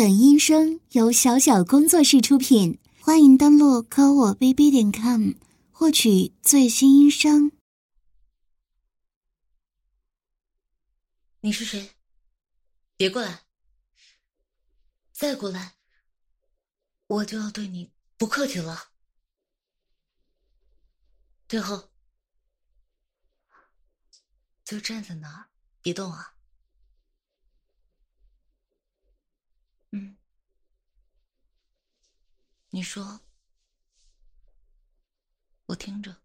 本音声由小小工作室出品，欢迎登录科我 bb 点 com 获取最新音声。你是谁？别过来！再过来，我就要对你不客气了。最后，就站在那儿，别动啊！嗯，你说，我听着。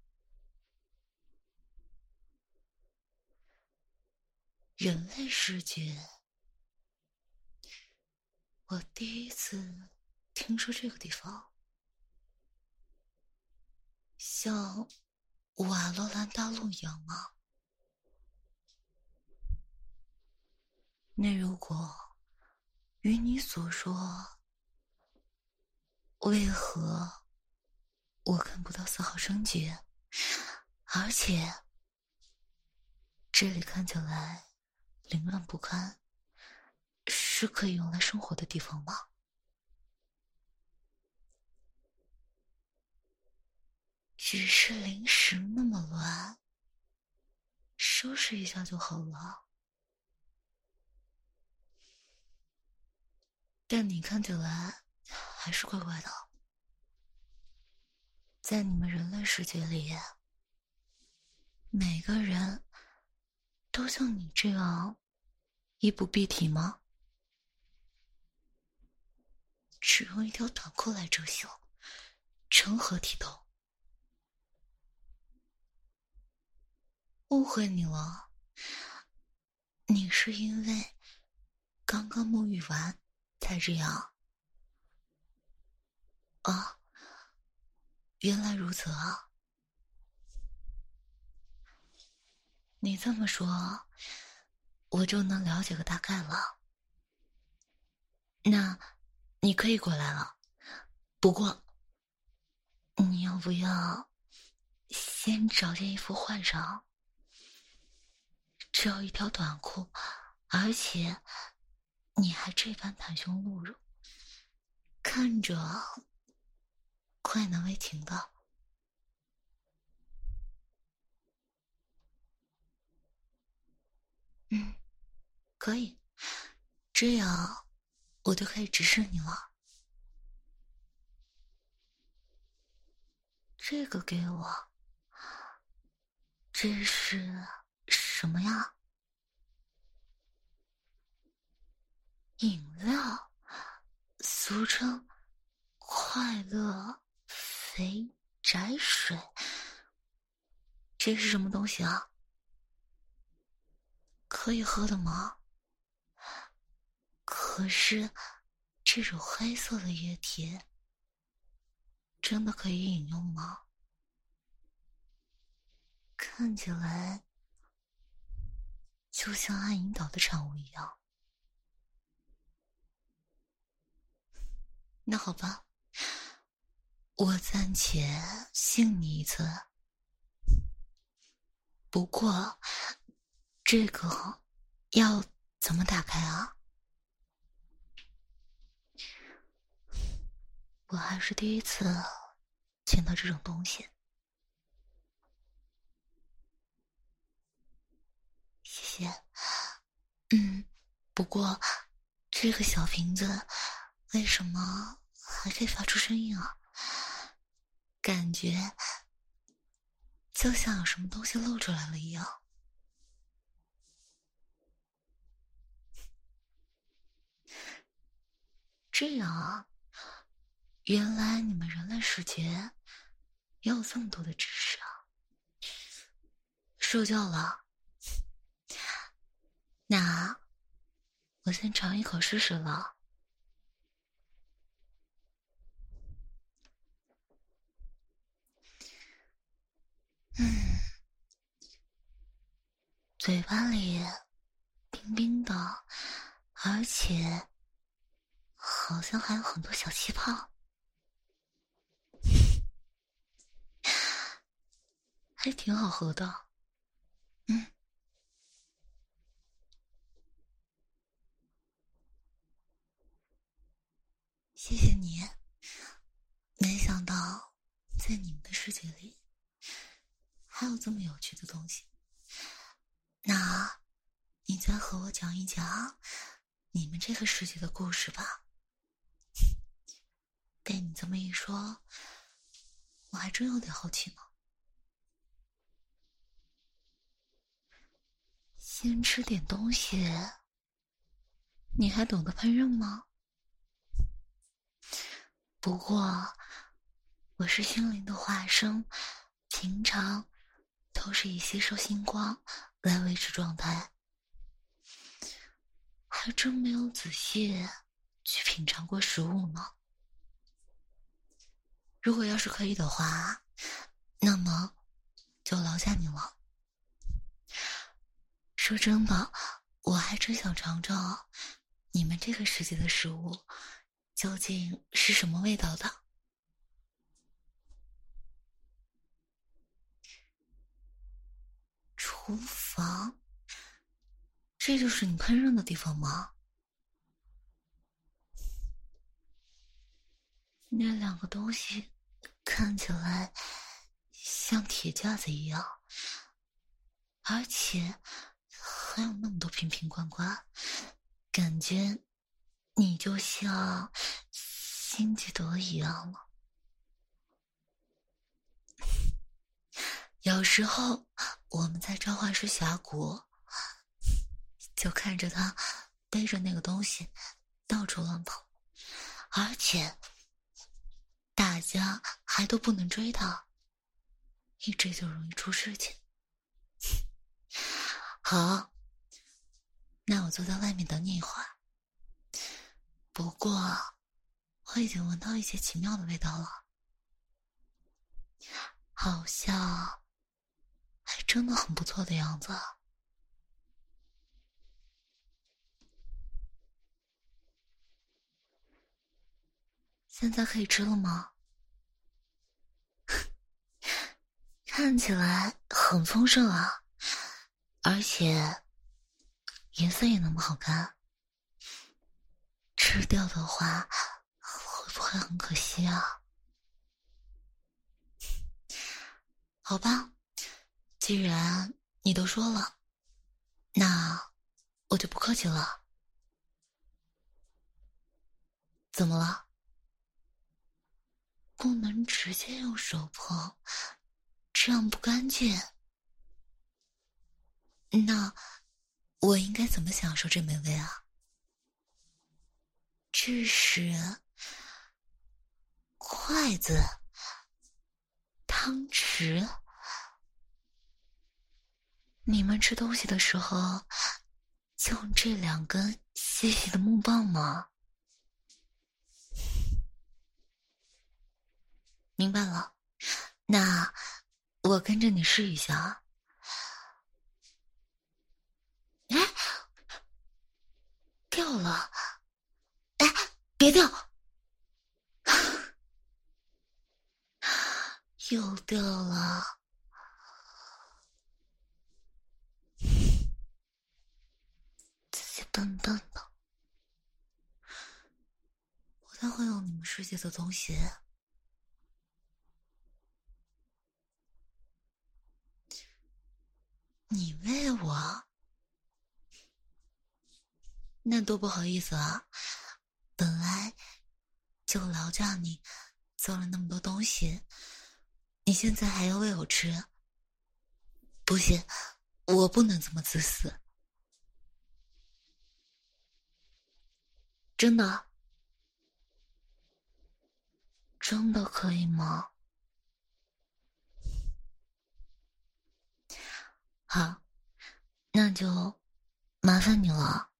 人类世界，我第一次听说这个地方，像瓦罗兰大陆一样吗？那如果……与你所说，为何我看不到丝毫生机？而且这里看起来凌乱不堪，是可以用来生活的地方吗？只是临时那么乱，收拾一下就好了。但你看起来还是怪怪的，在你们人类世界里，每个人都像你这样衣不蔽体吗？只用一条短裤来遮羞，成何体统？误会你了，你是因为刚刚沐浴完。才这样啊！原来如此啊！你这么说，我就能了解个大概了。那你可以过来了，不过你要不要先找件衣服换上？只要一条短裤，而且……你还这般袒胸露乳，看着快难为情的。嗯，可以，这样我就可以直视你了。这个给我，这是什么呀？饮料，俗称“快乐肥宅水”，这是什么东西啊？可以喝的吗？可是，这种黑色的液体，真的可以饮用吗？看起来就像暗引导的产物一样。那好吧，我暂且信你一次。不过，这个要怎么打开啊？我还是第一次见到这种东西。谢谢。嗯，不过这个小瓶子。为什么还可以发出声音啊？感觉就像有什么东西露出来了一样。这样啊，原来你们人类世界也有这么多的知识啊！受教了。那我先尝一口试试了。嗯，嘴巴里冰冰的，而且好像还有很多小气泡，还挺好喝的。嗯，谢谢你。没想到，在你们的世界里，还有这么有趣的东西。那，你再和我讲一讲你们这个世界的故事吧。被你这么一说，我还真有点好奇呢。先吃点东西。你还懂得烹饪吗？不过，我是心灵的化身，平常都是以吸收星光来维持状态，还真没有仔细去品尝过食物呢。如果要是可以的话，那么就劳驾你了。说真的，我还真想尝尝。你们这个世界的食物究竟是什么味道的？厨房，这就是你烹饪的地方吗？那两个东西看起来像铁架子一样，而且还有那么多瓶瓶罐罐。感觉你就像辛吉德一样了。有时候我们在召唤师峡谷，就看着他背着那个东西到处乱跑，而且大家还都不能追他，一追就容易出事情。好。那我坐在外面等你一会儿。不过，我已经闻到一些奇妙的味道了，好像还真的很不错的样子。现在可以吃了吗？看起来很丰盛啊，而且。颜色也那么好看，吃掉的话会不会很可惜啊？好吧，既然你都说了，那我就不客气了。怎么了？不能直接用手碰，这样不干净。那。我应该怎么享受这美味啊？这是筷子、汤匙。你们吃东西的时候就用这两根细细的木棒吗？明白了，那我跟着你试一下啊。哎，掉了！哎，别掉！又掉了！自己笨笨的，我才会有你们世界的东西。你喂我？那多不好意思啊！本来就劳驾你做了那么多东西，你现在还要喂我吃？不行，我不能这么自私。真的？真的可以吗？好，那就麻烦你了。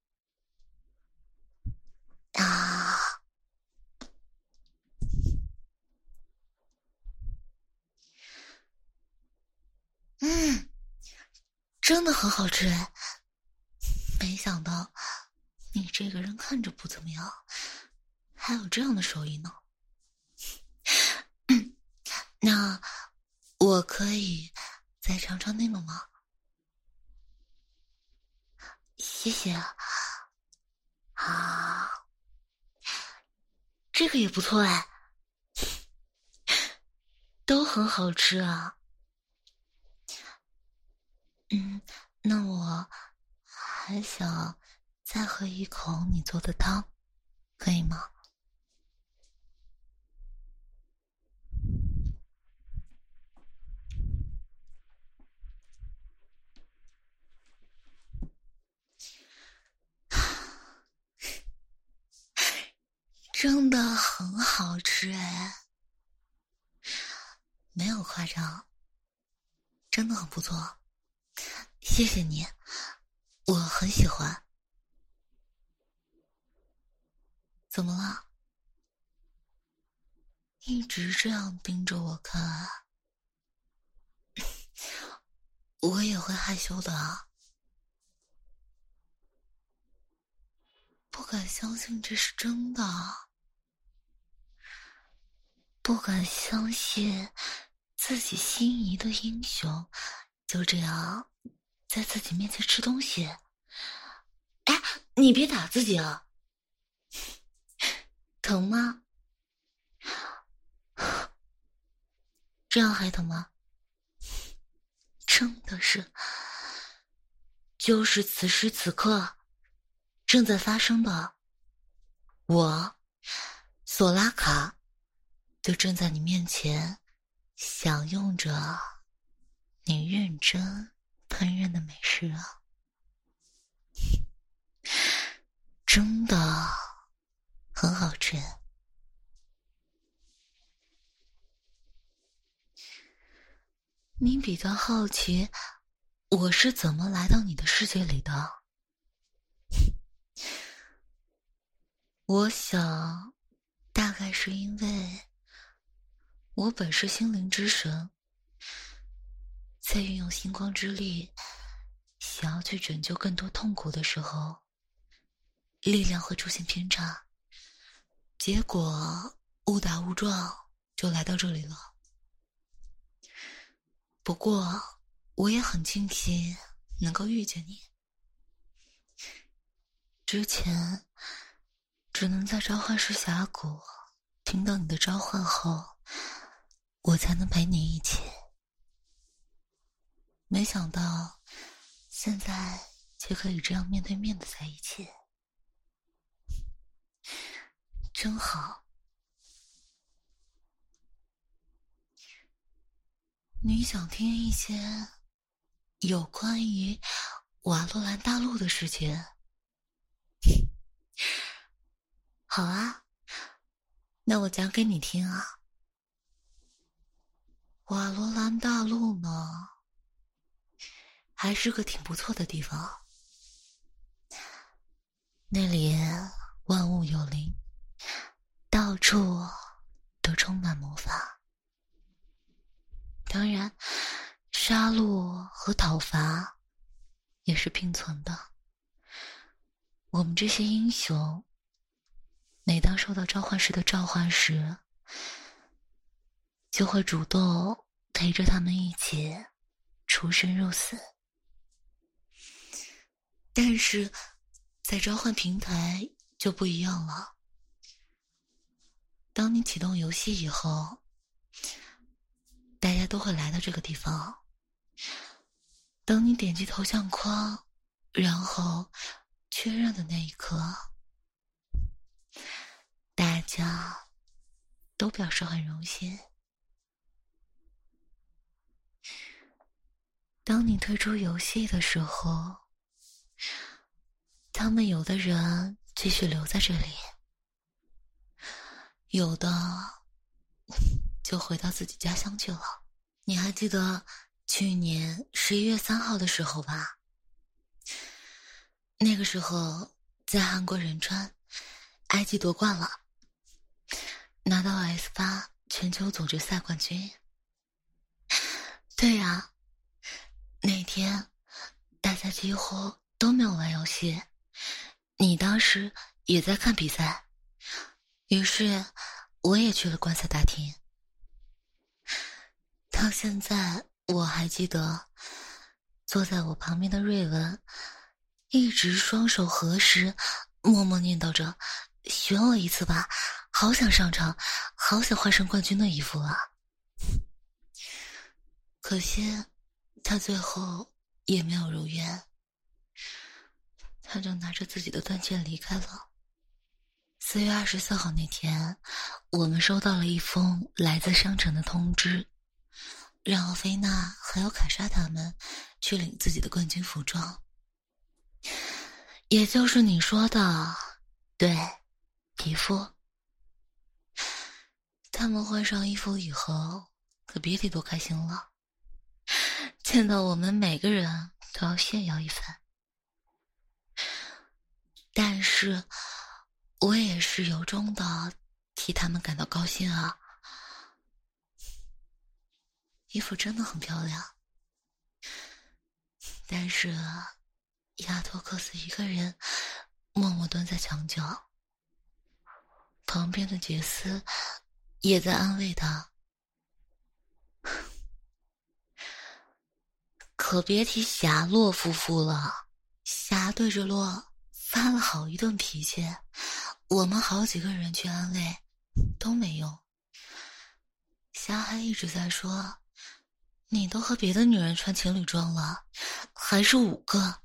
啊，嗯，真的很好吃哎！没想到你这个人看着不怎么样，还有这样的手艺呢。那我可以再尝尝那个吗？谢谢啊。这个也不错哎，都很好吃啊。嗯，那我还想再喝一口你做的汤，可以吗？真的很好吃哎，没有夸张，真的很不错，谢谢你，我很喜欢。怎么了？一直这样盯着我看，我也会害羞的。不敢相信这是真的，不敢相信自己心仪的英雄就这样在自己面前吃东西。哎，你别打自己啊！疼吗？这样还疼吗？真的是，就是此时此刻。正在发生的，我，索拉卡，就正在你面前，享用着你认真烹饪的美食啊！真的很好吃。你比较好奇，我是怎么来到你的世界里的？我想，大概是因为我本是心灵之神，在运用星光之力，想要去拯救更多痛苦的时候，力量会出现偏差，结果误打误撞就来到这里了。不过，我也很庆幸能够遇见你。之前只能在召唤师峡谷听到你的召唤后，我才能陪你一起。没想到现在却可以这样面对面的在一起，真好。你想听一些有关于瓦洛兰大陆的事情？好啊，那我讲给你听啊。瓦罗兰大陆呢，还是个挺不错的地方。那里万物有灵，到处都充满魔法。当然，杀戮和讨伐也是并存的。我们这些英雄，每当受到召唤师的召唤时，就会主动陪着他们一起出生入死。但是，在召唤平台就不一样了。当你启动游戏以后，大家都会来到这个地方。等你点击头像框，然后。确认的那一刻，大家都表示很荣幸。当你退出游戏的时候，他们有的人继续留在这里，有的就回到自己家乡去了。你还记得去年十一月三号的时候吧？那个时候，在韩国仁川，埃及夺冠了，拿到 S 八全球总决赛冠军。对呀，那天大家几乎都没有玩游戏，你当时也在看比赛，于是我也去了观赛大厅。到现在我还记得，坐在我旁边的瑞文。一直双手合十，默默念叨着：“选我一次吧，好想上场，好想换上冠军的衣服啊！可惜，他最后也没有如愿。他就拿着自己的断剑离开了。四月二十四号那天，我们收到了一封来自商城的通知，让奥菲娜还有凯莎他们去领自己的冠军服装，也就是你说的，对，皮肤。他们换上衣服以后，可别提多开心了，见到我们每个人都要炫耀一番。但是。我也是由衷的替他们感到高兴啊！衣服真的很漂亮，但是亚托克斯一个人默默蹲在墙角，旁边的杰斯也在安慰他，可别提霞洛夫妇了，霞对着洛发了好一顿脾气。我们好几个人去安慰，都没用。霞还一直在说：“你都和别的女人穿情侣装了，还是五个，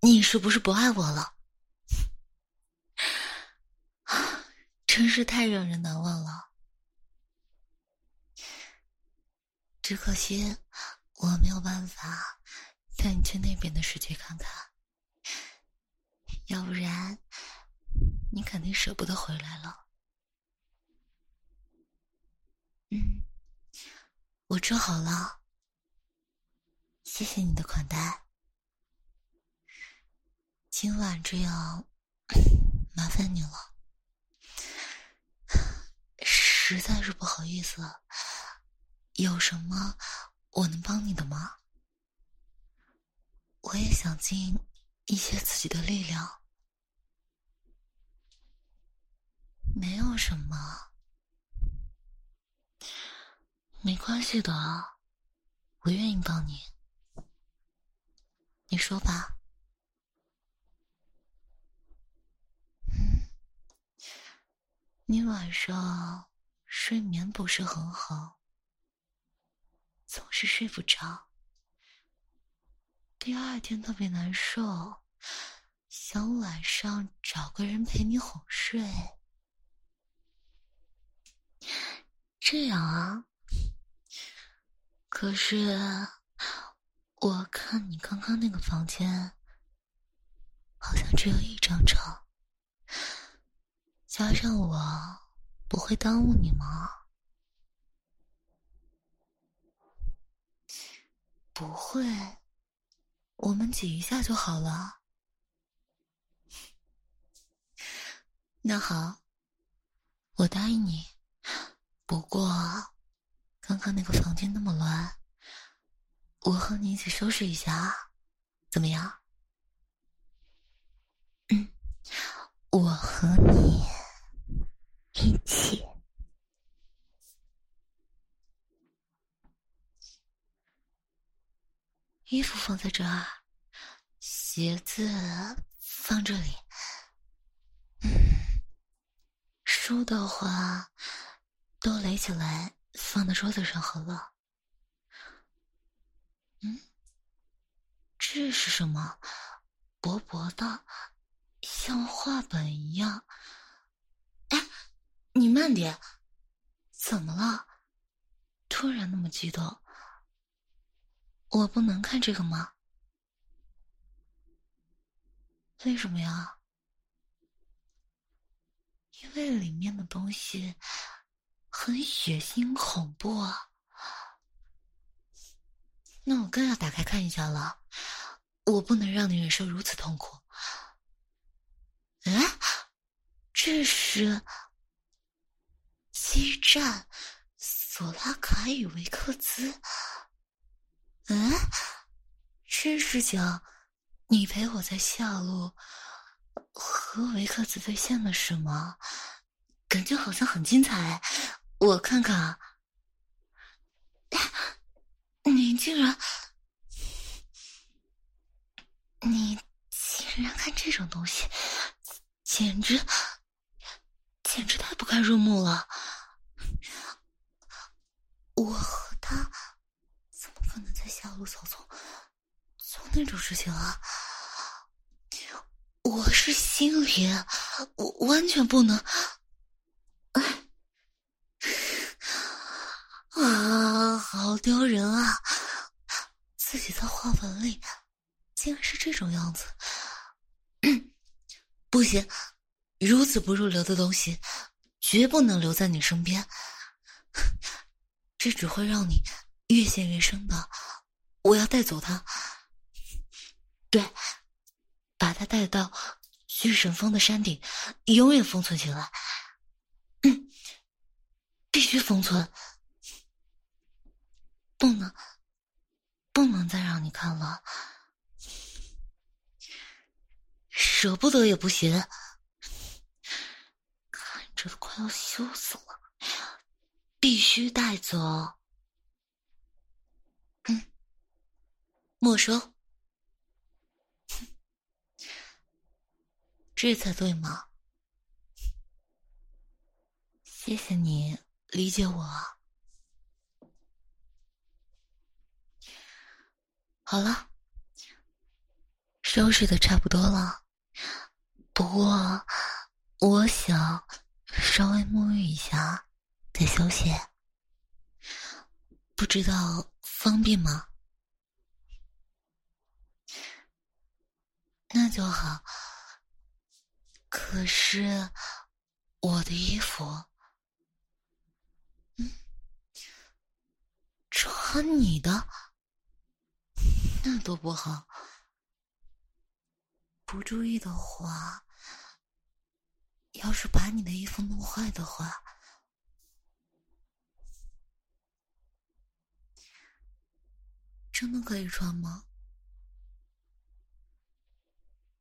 你是不是不爱我了？”，真是太让人难忘了。只可惜我没有办法带你去那边的世界看看，要不然。你肯定舍不得回来了。嗯，我治好了，谢谢你的款待。今晚这样，麻烦你了，实在是不好意思。有什么我能帮你的吗？我也想尽一些自己的力量。没有什么，没关系的，我愿意帮你。你说吧。嗯，你晚上睡眠不是很好，总是睡不着，第二天特别难受，想晚上找个人陪你哄睡。这样啊，可是我看你刚刚那个房间好像只有一张床，加上我不会耽误你吗？不会，我们挤一下就好了。那好，我答应你。不过，刚刚那个房间那么乱，我和你一起收拾一下，怎么样？嗯，我和你一起。衣服放在这儿，鞋子放这里。嗯，书的话。都垒起来，放在桌子上好了。嗯，这是什么？薄薄的，像画本一样。哎，你慢点，怎么了？突然那么激动？我不能看这个吗？为什么呀？因为里面的东西。很血腥恐怖！那我更要打开看一下了。我不能让你忍受如此痛苦。哎，这是激战，索拉卡与维克兹。嗯，这是讲你陪我在下路和维克兹对线了是吗？感觉好像很精彩。我看看啊，你竟然，你竟然看这种东西，简直，简直太不堪入目了。我和他怎么可能在下路草丛做那种事情啊？我是心里，我完全不能。啊，好丢人啊！自己在画本里竟然是这种样子，不行，如此不入流的东西绝不能留在你身边，这只会让你越陷越深的。我要带走他，对，把他带到巨神峰的山顶，永远封存起来，必须封存。不能，不能再让你看了，舍不得也不行，看着都快要羞死了，必须带走。嗯，没收，这才对嘛。谢谢你理解我。好了，收拾的差不多了。不过，我想稍微沐浴一下，再休息。不知道方便吗？那就好。可是我的衣服，嗯，穿你的。那多不好！不注意的话，要是把你的衣服弄坏的话，真的可以穿吗？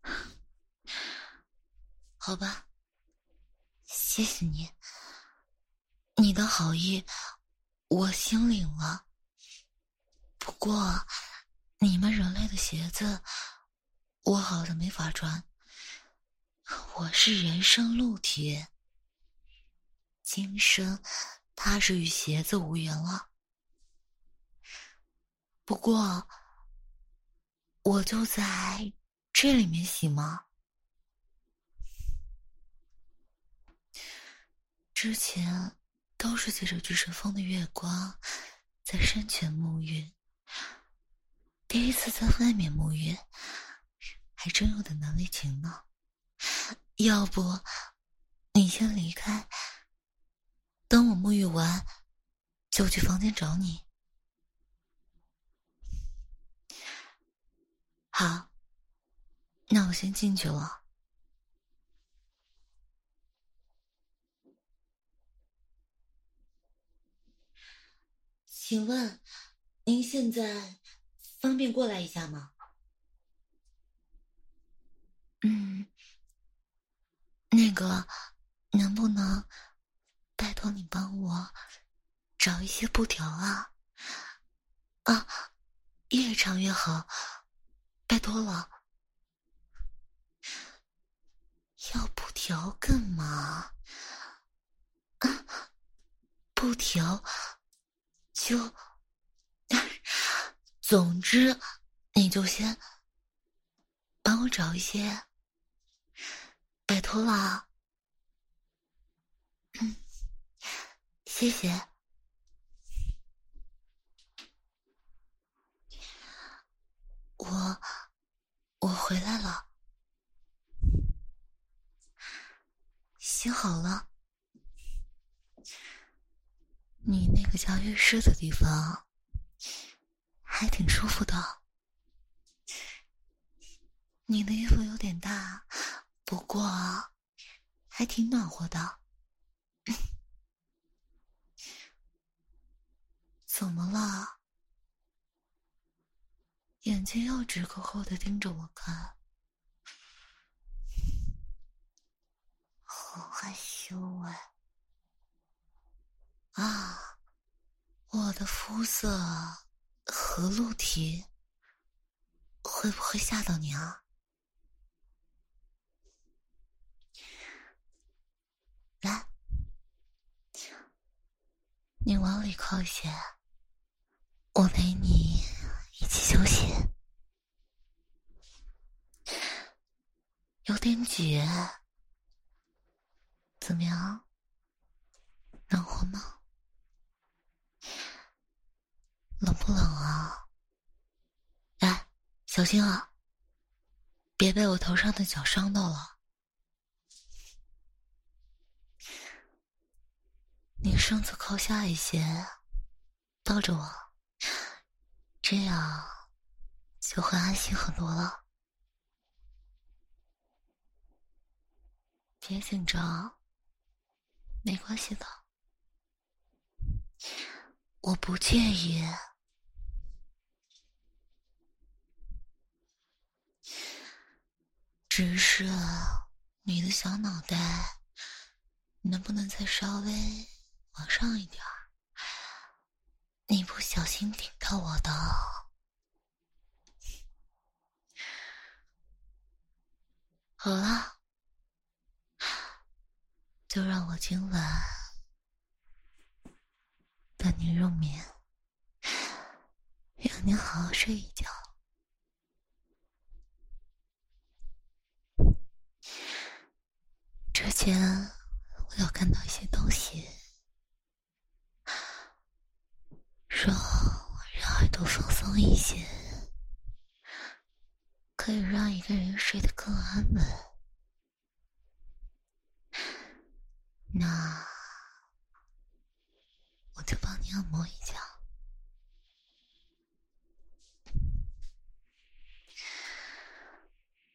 好吧，谢谢你，你的好意我心领了。不过。你们人类的鞋子，我好像没法穿。我是人生露体，今生怕是与鞋子无缘了。不过，我就在这里面洗吗？之前都是借着巨神峰的月光，在山泉沐浴。第一次在外面沐浴，还真有点难为情呢。要不，你先离开，等我沐浴完，就去房间找你。好，那我先进去了。请问，您现在？方便过来一下吗？嗯，那个，能不能拜托你帮我找一些布条啊？啊，越长越好，拜托了。要布条干嘛？啊，布条就。总之，你就先帮我找一些，拜托了。嗯，谢谢。我我回来了，洗好了。你那个叫浴室的地方。还挺舒服的，你的衣服有点大，不过还挺暖和的。怎么了？眼睛又直勾勾的盯着我看，好害羞哎！啊，我的肤色。和陆提会不会吓到你啊？来，你往里靠一些，我陪你一起休息。有点挤，怎么样？暖和吗？冷不冷啊？哎，小心啊！别被我头上的脚伤到了。你身子靠下一些，抱着我，这样就会安心很多了。别紧张，没关系的，我不介意。只是你的小脑袋，能不能再稍微往上一点儿？你不小心顶到我的。好了，就让我今晚带你入眠，让你好好睡一觉。之前我有看到一些东西，说让耳朵放松一些，可以让一个人睡得更安稳。那我就帮你按摩一下，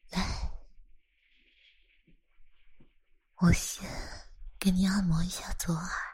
来。我先给你按摩一下左耳。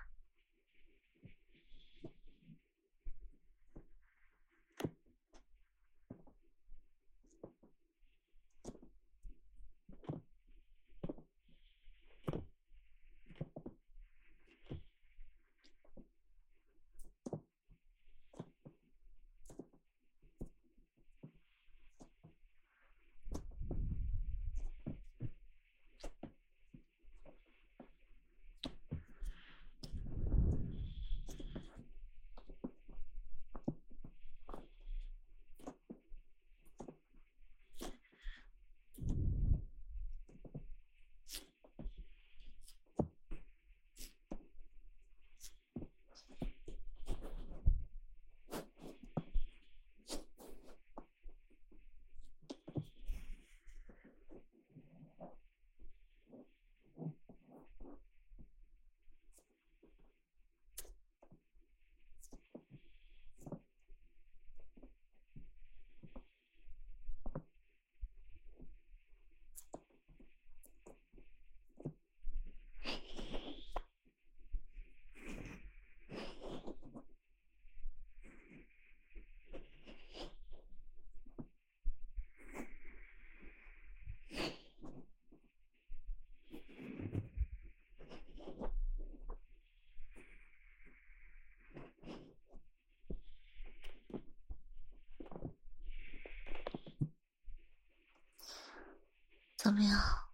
怎么样？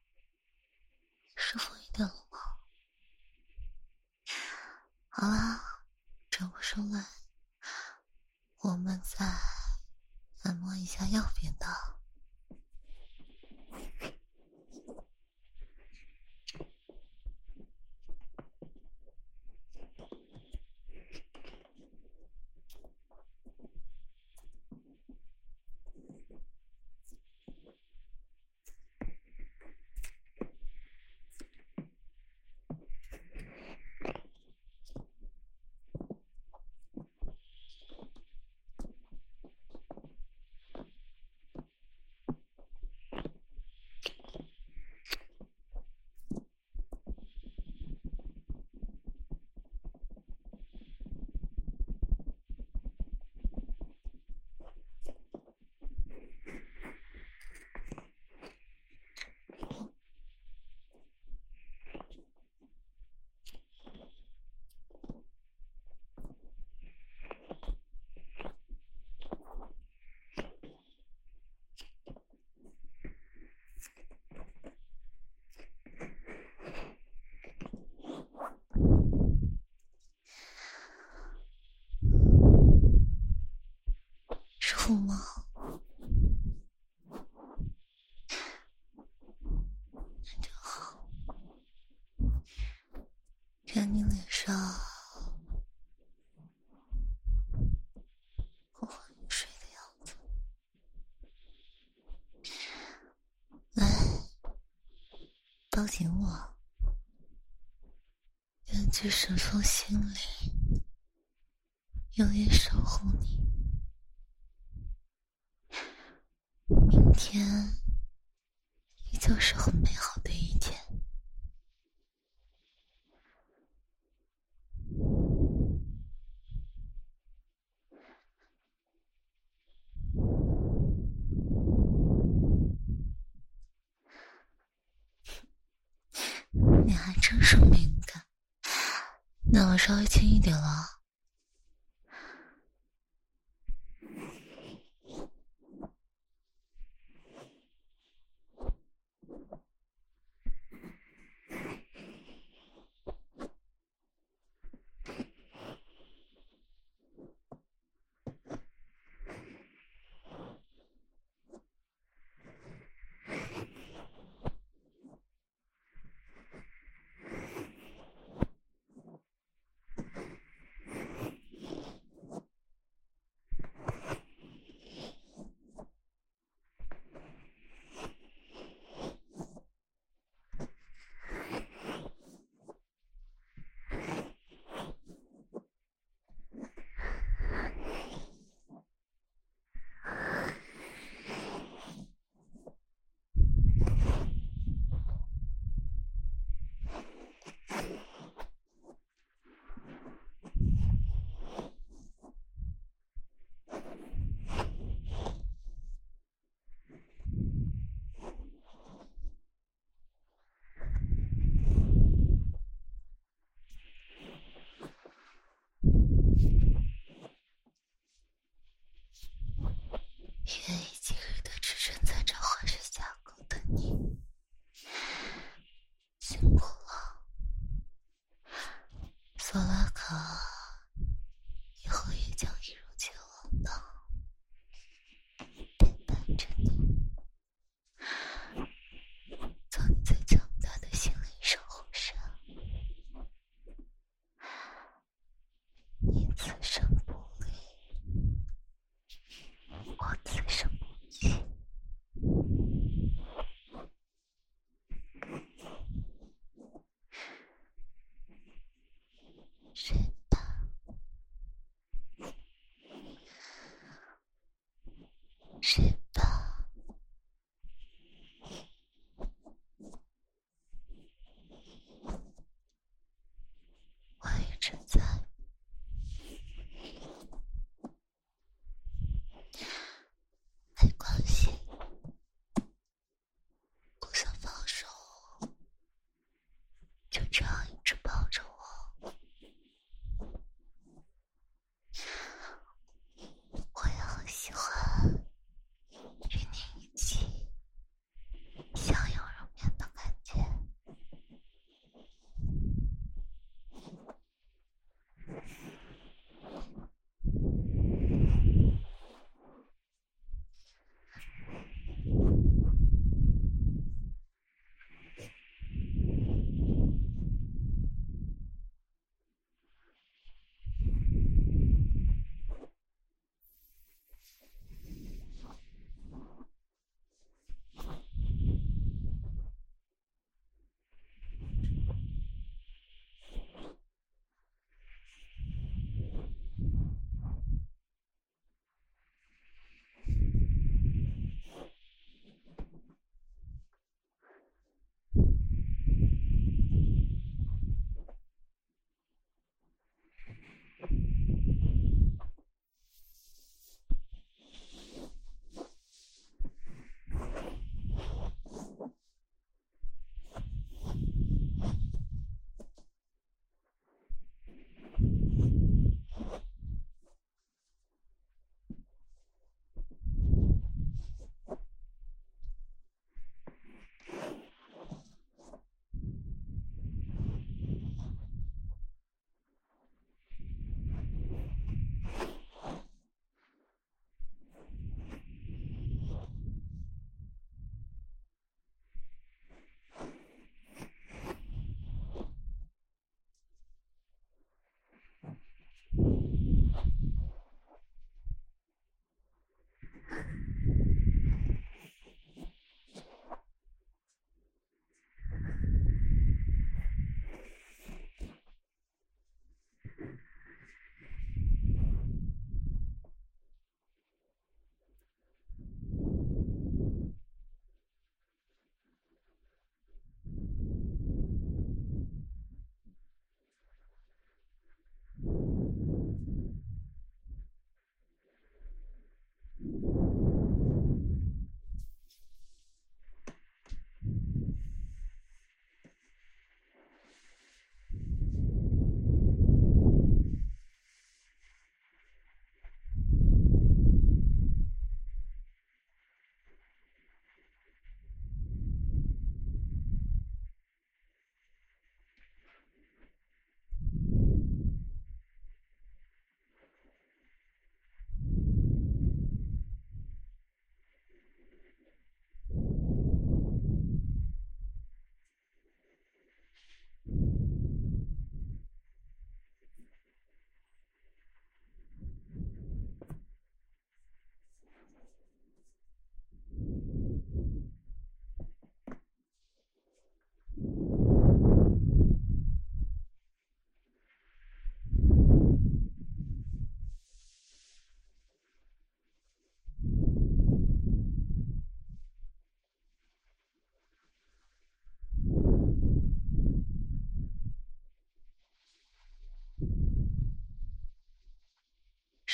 抱紧我愿去神风心里永远守护你明天依旧是很美好的一天你还真是敏感。那我稍微轻一点了睡吧睡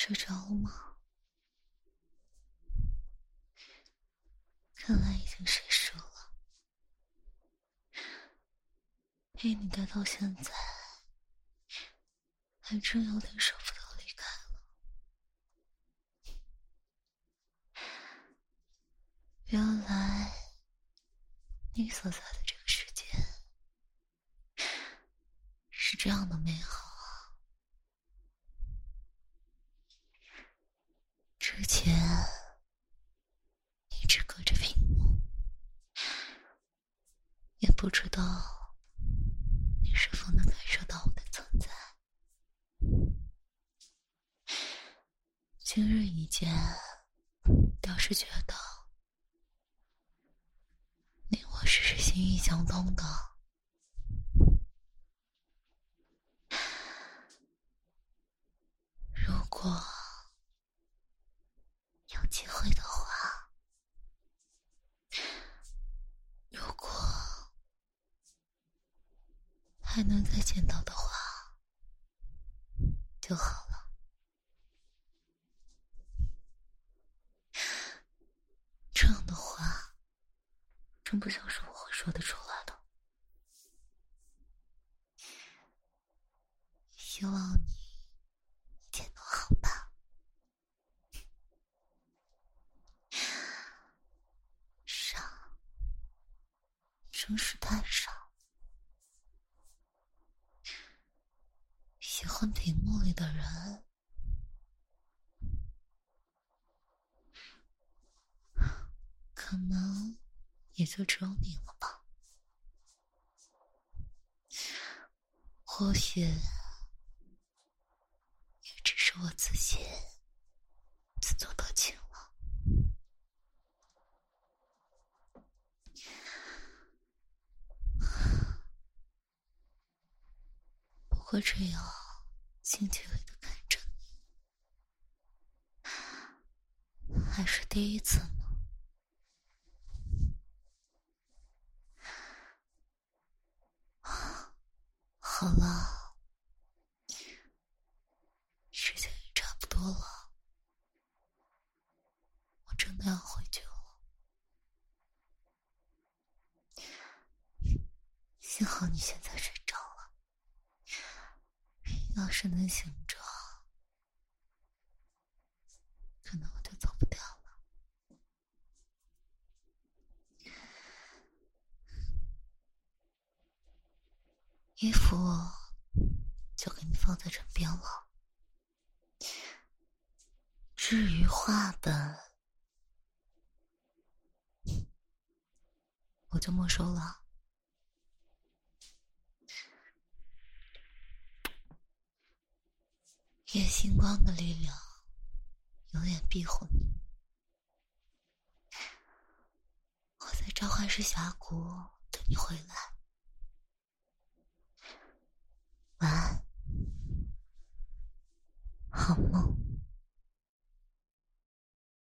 睡着了吗？看来已经睡熟了。陪你待到现在，还真有点舍不得离开了。原来你所在的这个世界是这样的美好。之前一直隔着屏幕，也不知道你是否能感受到我的存在。今日一见，倒是觉得你我是是心意相通的。如果。机会的话，如果还能再见到的话，就好了。这样的话，真不像是我会说的出来的。希望你。真是太傻。喜欢屏幕里的人，可能也就只有你了吧？或许也只是我自己自作多情。了。不过这样近距离的看着你，还是第一次呢。好了，时间也差不多了，我真的要回去了。幸好你现在睡。要是能醒着，可能我就走不掉了。衣服就给你放在这边了，至于画本，我就没收了。夜星光的力量永远庇护你。我在召唤师峡谷等你回来。晚安。好梦。